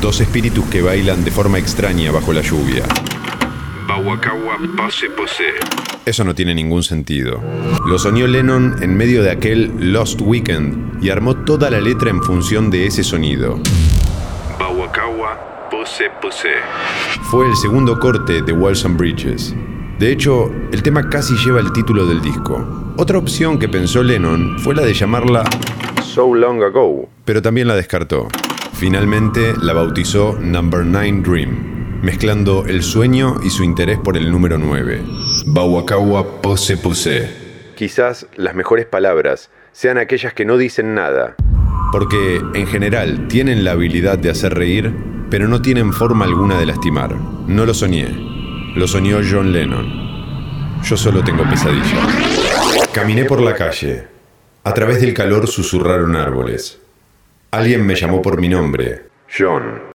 dos espíritus que bailan de forma extraña bajo la lluvia. Eso no tiene ningún sentido. Lo soñó Lennon en medio de aquel Lost Weekend y armó toda la letra en función de ese sonido. Bawakawa pose pose. Fue el segundo corte de Walls and Bridges. De hecho, el tema casi lleva el título del disco. Otra opción que pensó Lennon fue la de llamarla So Long Ago, pero también la descartó. Finalmente la bautizó Number 9 Dream, mezclando el sueño y su interés por el número 9. Bawakawa Pose Pose. Quizás las mejores palabras sean aquellas que no dicen nada, porque en general tienen la habilidad de hacer reír, pero no tienen forma alguna de lastimar. No lo soñé, lo soñó John Lennon. Yo solo tengo pesadillas. Caminé por la calle. A través del calor susurraron árboles. Alguien me llamó por mi nombre. John.